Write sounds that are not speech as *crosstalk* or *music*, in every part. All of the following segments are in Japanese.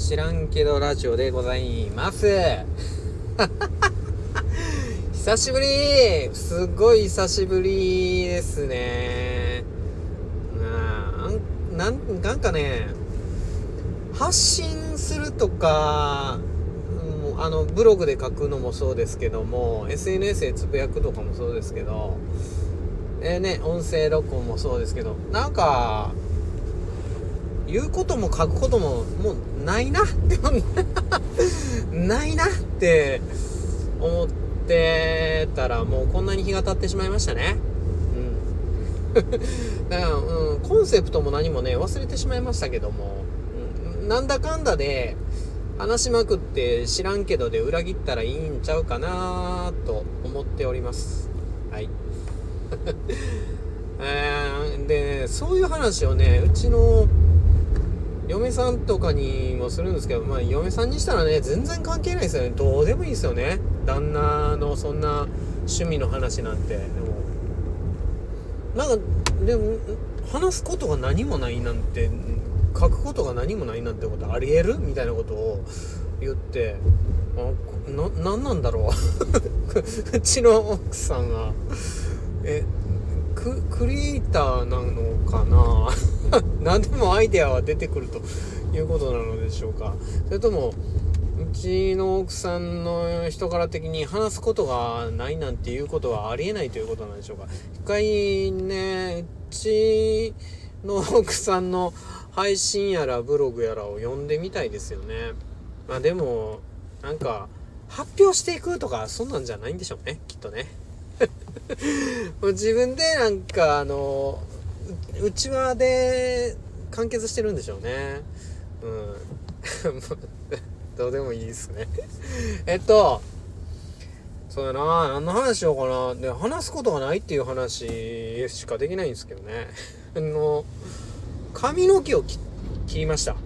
知らんけどラジオでございます。*laughs* 久しぶり。すごい久しぶりですね。なんなんかね発信するとかあのブログで書くのもそうですけども SNS でつぶやくとかもそうですけどえー、ね音声録音もそうですけどなんか言うことも書くことももうないなってないなって思ってたらもうこんなに日が経ってしまいましたね。うん。*laughs* だから、うん、コンセプトも何もね忘れてしまいましたけども、うん、なんだかんだで話しまくって知らんけどで裏切ったらいいんちゃうかなと思っております。はい。*laughs* えー、で、そういう話をねうちの嫁さんとかにもするんですけど、まあ、嫁さんにしたらね、全然関係ないですよね。どうでもいいですよね。旦那のそんな趣味の話なんて。でも、なんか、でも、話すことが何もないなんて、書くことが何もないなんてことありえる？みたいなことを言って、あ、な、なんなんだろう *laughs* うちの奥さんが、え、ククリエイターなのかな？*laughs* 何でもアイデアは出てくるということなのでしょうか。それともうちの奥さんの人柄的に話すことがないなんていうことはありえないということなんでしょうか。一回ねうちの奥さんの配信やらブログやらを読んでみたいですよね。まあでもなんか発表していくとかそんなんじゃないんでしょうねきっとね。*laughs* もう自分でなんかあのうちわで完結してるんでしょうね。うん。*laughs* どうでもいいですね。*laughs* えっとそうやな。何の話しようかな。で話すことがないっていう話しかできないんですけどね。あの髪の毛を切りました。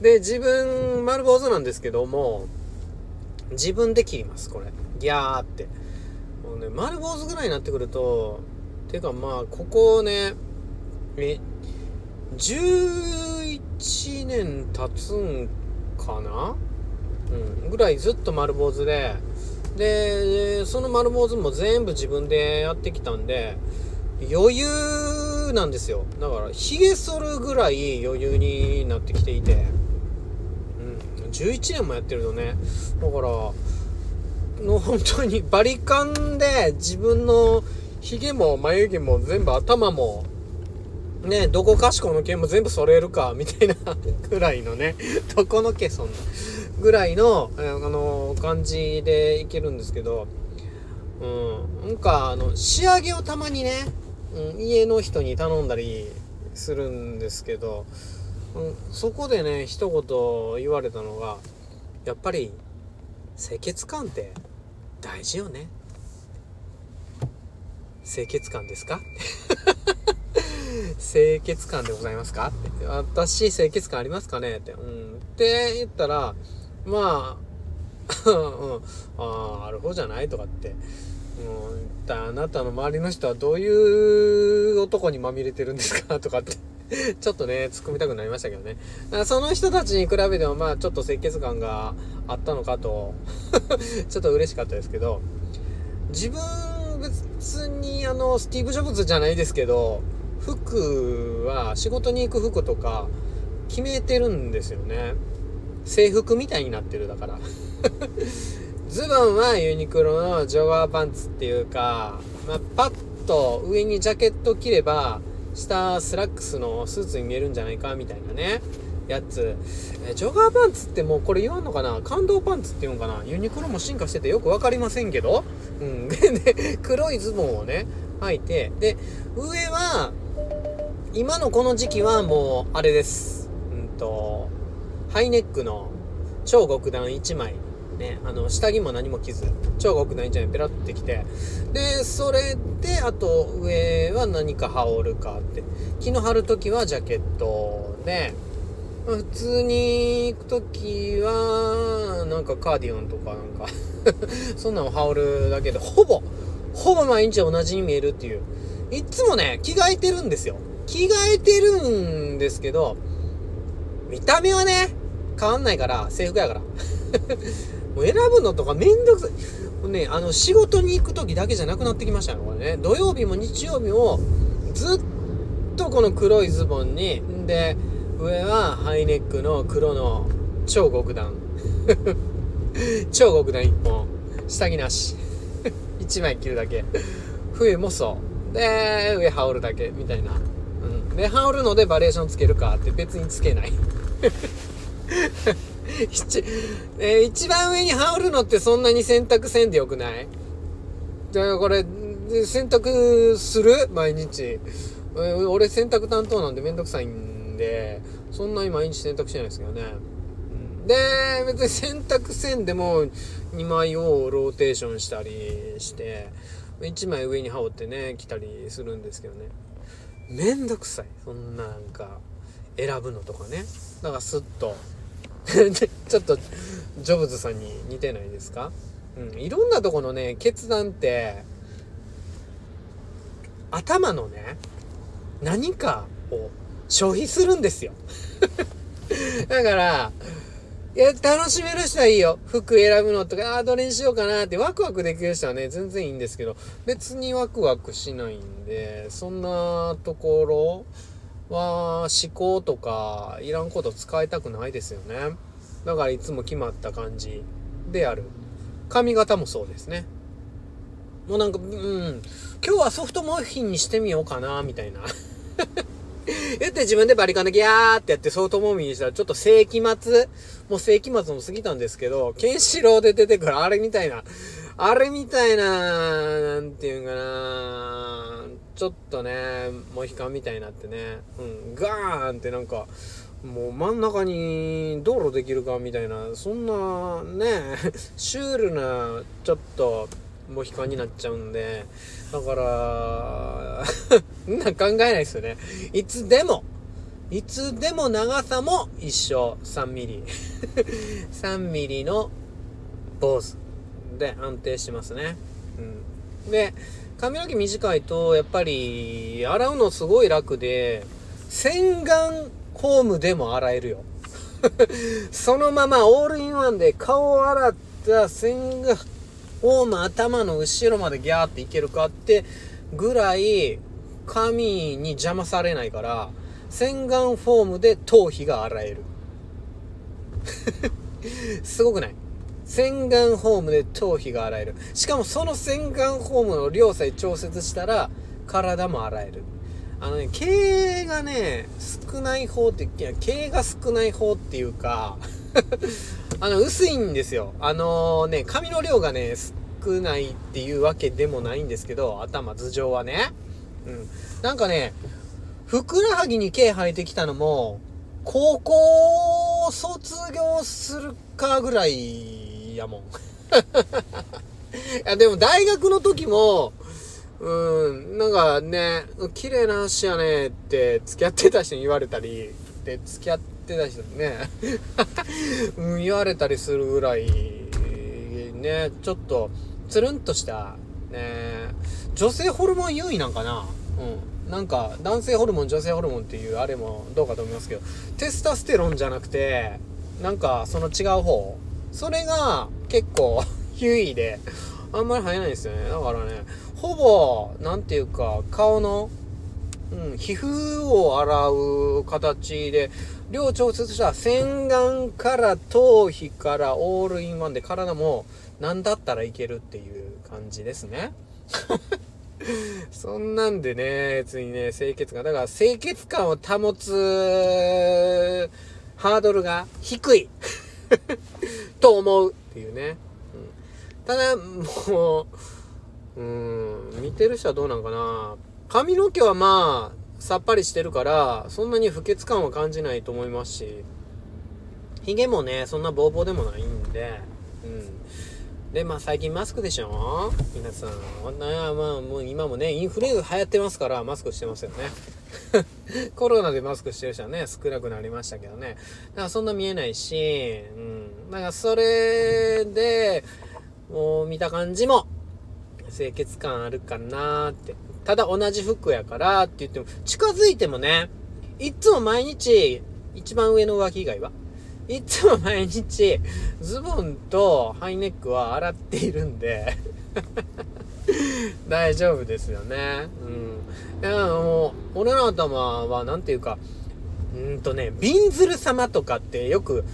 で自分丸坊主なんですけども自分で切りますこれ。ギャーって。ね、丸坊主ぐらいになってくると、ていうかまあ、ここね、え、11年経つんかな？うん、ぐらいずっと丸坊主で、で、その丸坊主も全部自分でやってきたんで、余裕なんですよ。だから、髭剃るぐらい余裕になってきていて、うん、11年もやってるとね、だから、の本当にバリカンで自分のヒゲも眉毛も全部頭もねどこかしこの毛も全部剃れるかみたいなぐらいのね *laughs* どこの毛そんなぐらいのあの感じでいけるんですけどうんなんかあの仕上げをたまにね、うん、家の人に頼んだりするんですけど、うん、そこでね一言言われたのがやっぱり清潔感って大事よね。清潔感ですか？*laughs* 清潔感でございますか？って私清潔感ありますかね？って。うん。って言ったらまあ *laughs* うん。ああある方じゃない？とかって。うん。あなたの周りの人はどういう男にまみれてるんですか？*laughs* とかって。ちょっとね、突っ込みたくなりましたけどね。その人たちに比べても、まあ、ちょっと清潔感があったのかと *laughs* ちょっと嬉しかったですけど、自分、別に、あの、スティーブ・ジョブズじゃないですけど、服は、仕事に行く服とか、決めてるんですよね。制服みたいになってる、だから。*laughs* ズボンはユニクロのジョガーパンツっていうか、まあ、パッと上にジャケット着れば、下スラックスのスーツに見えるんじゃないかみたいなねやつ。えジョガーパンツってもうこれ言わんのかな？感動パンツって言うんかな？ユニクロも進化しててよく分かりませんけど。うん。*laughs* で黒いズボンをね履いて。で上は今のこの時期はもうあれです。うんとハイネックの超極暖1枚ね、あの、下着も何も着ず、超極ないんじゃないペラってきて、で、それで、あと、上は何か羽織るかって、気の張るときはジャケットで、普通に行くときは、なんかカーディオンとかなんか *laughs* そんなの羽織るだけで、ほぼ、ほぼ毎日同じに見えるっていう。いつもね、着替えてるんですよ。着替えてるんですけど、見た目はね、変わんないから、制服やから。*laughs* もう選ぶのとかめんどくさい。もうね、あの、仕事に行く時だけじゃなくなってきましたよ、これね。土曜日も日曜日も、ずっとこの黒いズボンに、で、上はハイネックの黒の超極暖。*laughs* 超極暖1本。下着なし。*laughs* 1枚着るだけ。冬もそう。で、上羽織るだけ、みたいな。うん。で、羽織るのでバリエーションつけるかって別につけない。*laughs* えー、一番上に羽織るのってそんなに洗濯せんでよくない？だからこれ、洗濯する？毎日。えー、俺洗濯担当なんでめんどくさいんで、そんなに毎日洗濯しないですけどね。で、別に洗濯せんでも2枚をローテーションしたりして、1枚上に羽織ってね、着たりするんですけどね。めんどくさい。そんななんか、選ぶのとかね。だからスッと *laughs* ちょっとジョブズさんに似てないですか？うん、いろんなとこのね決断って頭のね何かを消費するんですよ *laughs* だからいや楽しめる人はいいよ服選ぶのとかあどれにしようかなってワクワクできる人はね全然いいんですけど別にワクワクしないんでそんなところは思考とかいらんこと使いたくないですよね。だからいつも決まった感じである。髪型もそうですね。もうなんか、うん、今日はソフトモーフィンにしてみようかな、みたいな。*laughs* *laughs* 言って自分でバリカンでギャーってやってソフトモーフィンにしたらちょっと世紀末、もう世紀末も過ぎたんですけど、ケンシロウで出てくるあれみたいな、あれみたいな、なんていうんかな、ちょっとね、モヒカンみたいになってね、うん、ガーンってなんか、もう真ん中に道路できるかみたいな、そんなね、シュールな、ちょっと、モヒカンになっちゃうんで、だから、*laughs* な考えないですよね。いつでも、いつでも長さも一緒。3ミリ。*laughs* 3ミリの坊主で安定しますね。うん。で、髪の毛短いと、やっぱり、洗うのすごい楽で、洗顔フォームでも洗えるよ。*laughs* そのままオールインワンで顔を洗った洗顔フォーム頭の後ろまでギャーっていけるかってぐらい髪に邪魔されないから、洗顔フォームで頭皮が洗える。*laughs* すごくない？洗顔フォームで頭皮が洗える。しかもその洗顔フォームの量さえ調節したら体も洗える。あのね、毛がね、少ない方って、い、毛が少ない方っていうか *laughs* あの、薄いんですよ。あのー、ね、髪の量がね、少ないっていうわけでもないんですけど、頭、頭上はね。うん。なんかね、ふくらはぎに毛生えてきたのも、高校卒業するかぐらいやもん。*laughs* いや、でも大学の時も、うん、なんかね、綺麗な足やねって付き合ってた人に言われたり、で、付き合ってた人ね、*laughs* 言われたりするぐらい、ね、ちょっと、つるんとした、ね、女性ホルモン優位なんかな。うん。なんか、男性ホルモン、女性ホルモンっていうあれもどうかと思いますけど、テスタステロンじゃなくて、なんか、その違う方、それが結構 *laughs* 優位で、あんまり生えないんですよね。だからね、ほぼ、なんていうか、顔の、うん、皮膚を洗う形で、量調節したら洗顔から頭皮からオールインワンで体も何だったらいけるっていう感じですね。*laughs* そんなんでね、別にね、清潔感。だから清潔感を保つハードルが低い *laughs* と思うっていうね。うん、ただ、もう、うん、見てる人はどうなんかな。髪の毛はまあ、さっぱりしてるから、そんなに不潔感は感じないと思いますし、髭もね、そんなボーボーでもないんで、うん。で、まあ最近マスクでしょ？皆さん。まあもう今もね、インフレ流行ってますからマスクしてますよね。*laughs* コロナでマスクしてる人はね、少なくなりましたけどね。だからそんな見えないし、うん。だからそれで、もう見た感じも、清潔感あるかなーって。ただ同じ服やからって言っても、近づいてもね、いつも毎日一番上の上着以外はいつも毎日ズボンとハイネックは洗っているんで *laughs* 大丈夫ですよね。うん。いや、もう、俺の頭は、なんていうか、うんとね、びんずる様とかってよく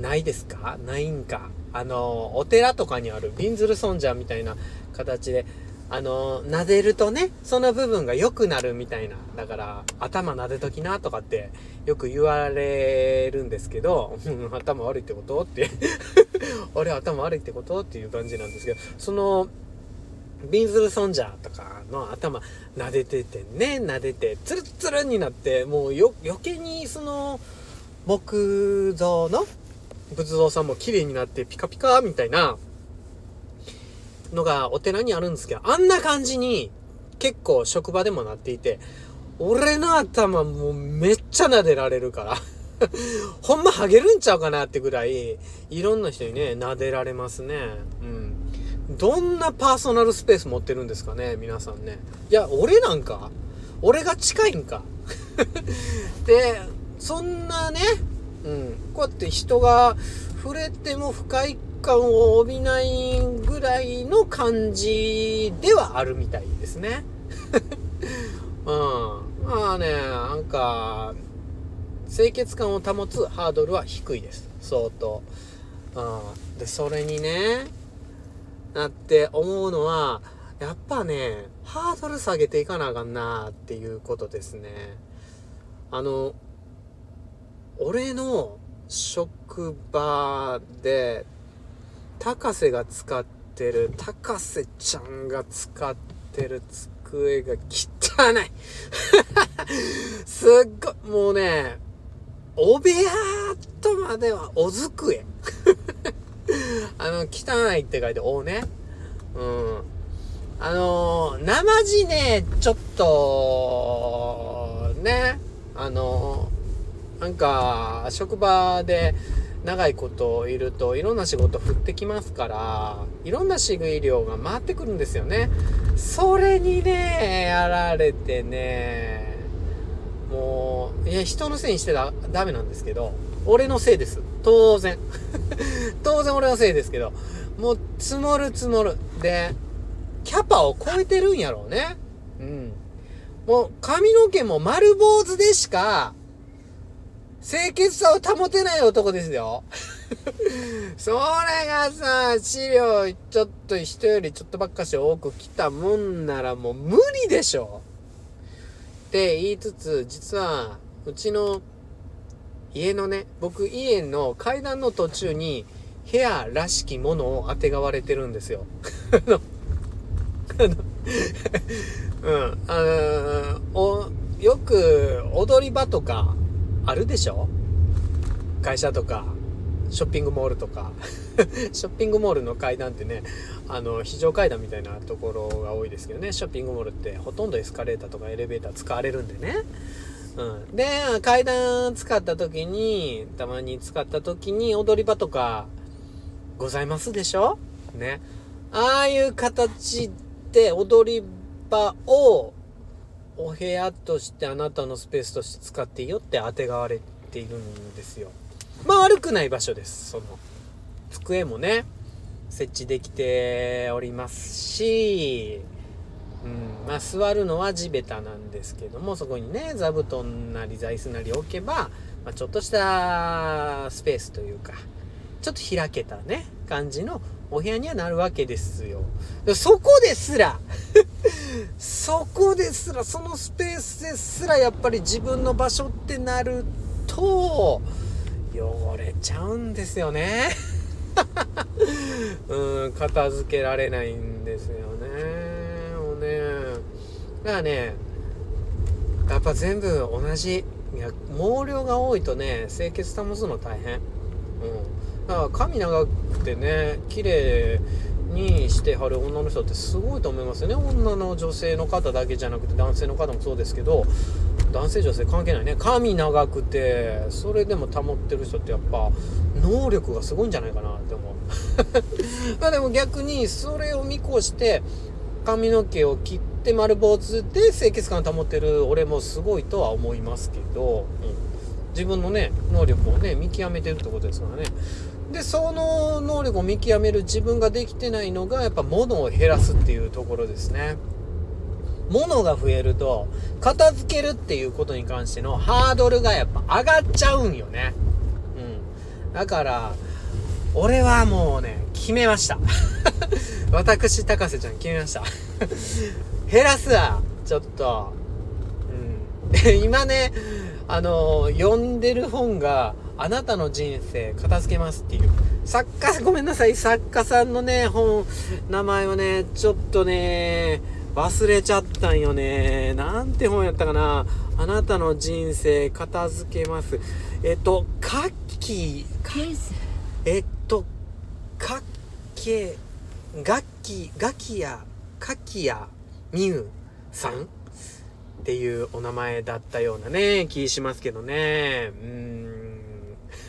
ないですか？ないんか？あの、お寺とかにあるびんずる尊者みたいな形で、あの、撫でるとね、その部分が良くなるみたいな。だから、頭撫でときなとかってよく言われるんですけど、*laughs* 頭悪いってことって *laughs* 俺頭悪いってことっていう感じなんですけど、その、ビンズルソンジャーとかの頭撫でててね、撫でて、ツルツルになって、もうよ、余計にその、木造の仏像さんも綺麗になってピカピカみたいなのがお寺にあるんですけど、あんな感じに結構職場でもなっていて、俺の頭もうめっちゃ撫でられるから *laughs* ほんまハゲるんちゃうかなってぐらい、いろんな人にね、撫でられますね。うん。どんなパーソナルスペース持ってるんですかね、皆さんね。いや、俺なんか俺が近いんか *laughs* で、そんなね、うん、こうやって人が触れても不快感を帯びないぐらいの感じではあるみたいですね。*laughs* うん。まあね、なんか、清潔感を保つハードルは低いです。相当。うん。で、それにね、なって思うのは、やっぱね、ハードル下げていかなあかんなっていうことですね。あの、俺の職場で、高瀬が使ってる、高瀬ちゃんが使ってる机が汚い *laughs* すっごい、もうね、お部屋とまではお机 *laughs* あの、汚いって書いて、おうね。うん。あのー、生地ね、ちょっと、ね、あのー、なんか、職場で長いこといると、いろんな仕事降ってきますから、いろんな仕食い量が回ってくるんですよね。それにね、やられてね、もう、いや、人のせいにしてだダメなんですけど、俺のせいです。当然。*laughs* 当然俺のせいですけど、もう積もる積もる。で、キャパを超えてるんやろうね。うん。もう髪の毛も丸坊主でしか、清潔さを保てない男ですよ。*laughs* それがさ、資料ちょっと人よりちょっとばっかし多く来たもんならもう無理でしょ。って言いつつ、実は、うちの家のね、僕家の階段の途中に部屋らしきものをあてがわれてるんですよ。あの、あのうん、あの、お、よく踊り場とかあるでしょ？会社とか、ショッピングモールとか。*laughs* ショッピングモールの階段ってね、あの、非常階段みたいなところが多いですけどね、ショッピングモールってほとんどエスカレーターとかエレベーター使われるんでね。うん。で、階段使った時に、たまに使った時に踊り場とかございますでしょ？ね。ああいう形で踊り場をお部屋としてあなたのスペースとして使っていいよってあてがわれているんですよ。まあ悪くない場所です。その、机もね、設置できておりますし、うん、まあ座るのは地べたなんですけどもそこにね座布団なり座椅子なり置けば、まあ、ちょっとしたスペースというかちょっと開けたね感じのお部屋にはなるわけですよ。そこですら *laughs* そこですらそのスペースですらやっぱり自分の場所ってなると汚れちゃうんですよね。*laughs* うん片付けられないんですよね。もうねだからねやっぱ全部同じいや毛量が多いとね清潔保つの大変。うん。だから髪長くてね綺麗にしてはる女の人ってすごいと思いますよね。女の女性の方だけじゃなくて男性の方もそうですけど男性女性関係ないね。髪長くてそれでも保ってる人ってやっぱ能力がすごいんじゃないかなって思う。*laughs* まあでも逆にそれを見越して髪の毛を切って丸坊主で清潔感保ってる俺もすごいとは思いますけど、うん、自分のね能力をね見極めてるってことですからね。でその能力を見極める自分ができてないのがやっぱ物を減らすっていうところですね。物が増えると片付けるっていうことに関してのハードルがやっぱ上がっちゃうんよね。うん。だから俺はもうね決めました。*laughs* 私高瀬ちゃん決めました。*laughs* 減らすわちょっと。うん。*laughs* 今ねあの読んでる本があなたの人生片付けますっていう。作家 *laughs* ごめんなさい。作家さんのね本名前をねちょっとね忘れちゃったんよね。なんて本やったかな。あなたの人生片付けます。えっとカッキーえっとカッケガッキガキヤカキヤミウさんっていうお名前だったようなね気しますけどねうん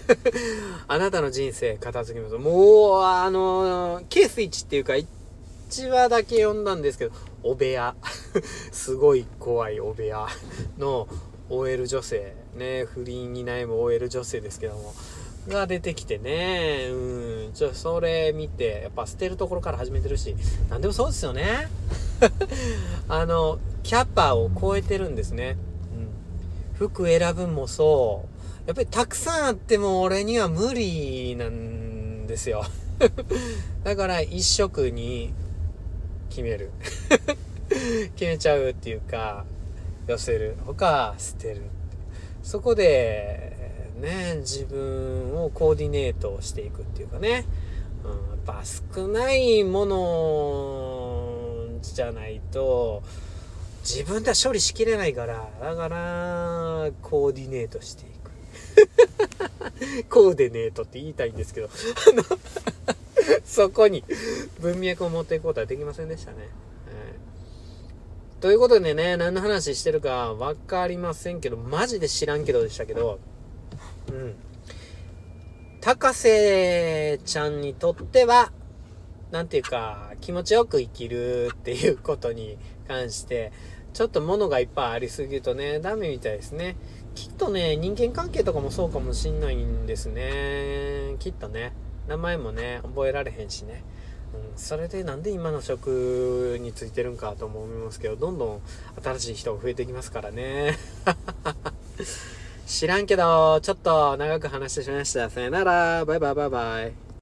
*laughs* あなたの人生片付けます。もう、あの、ケース1っていうか、1話だけ読んだんですけど、お部屋。*laughs* すごい怖いお部屋の OL 女性。ね、不倫に悩む OL 女性ですけども。が出てきてね、うん、ちょ、それ見て、やっぱ捨てるところから始めてるし、なんでもそうですよね。あの、キャパを超えてるんですね。うん。服選ぶもそう。やっぱりたくさんあっても俺には無理なんですよ。*laughs* だから一色に決める。*laughs* 決めちゃうっていうか、寄せる。他捨てる。そこで、ね、自分をコーディネートしていくっていうかね。うん、やっぱ少ないものじゃないと、自分では処理しきれないから、だから、コーディネートしていく。*laughs* コーデネートって言いたいんですけど、あの *laughs* そこに文脈を持っていくことはできませんでしたね。はい、ということでね、何の話してるか分かりませんけど、マジで知らんけどでしたけど、うん。高瀬ちゃんにとっては、なんていうか、気持ちよく生きるっていうことに関して、ちょっと物がいっぱいありすぎるとね、ダメみたいですね。きっとね、人間関係とかもそうかもしんないんですね。きっとね。名前もね、覚えられへんしね。うん、それでなんで今の職についてるんかと思いますけど、どんどん新しい人が増えてきますからね。*laughs* 知らんけど、ちょっと長く話してしまいました。さよなら。バイバイバイバイ。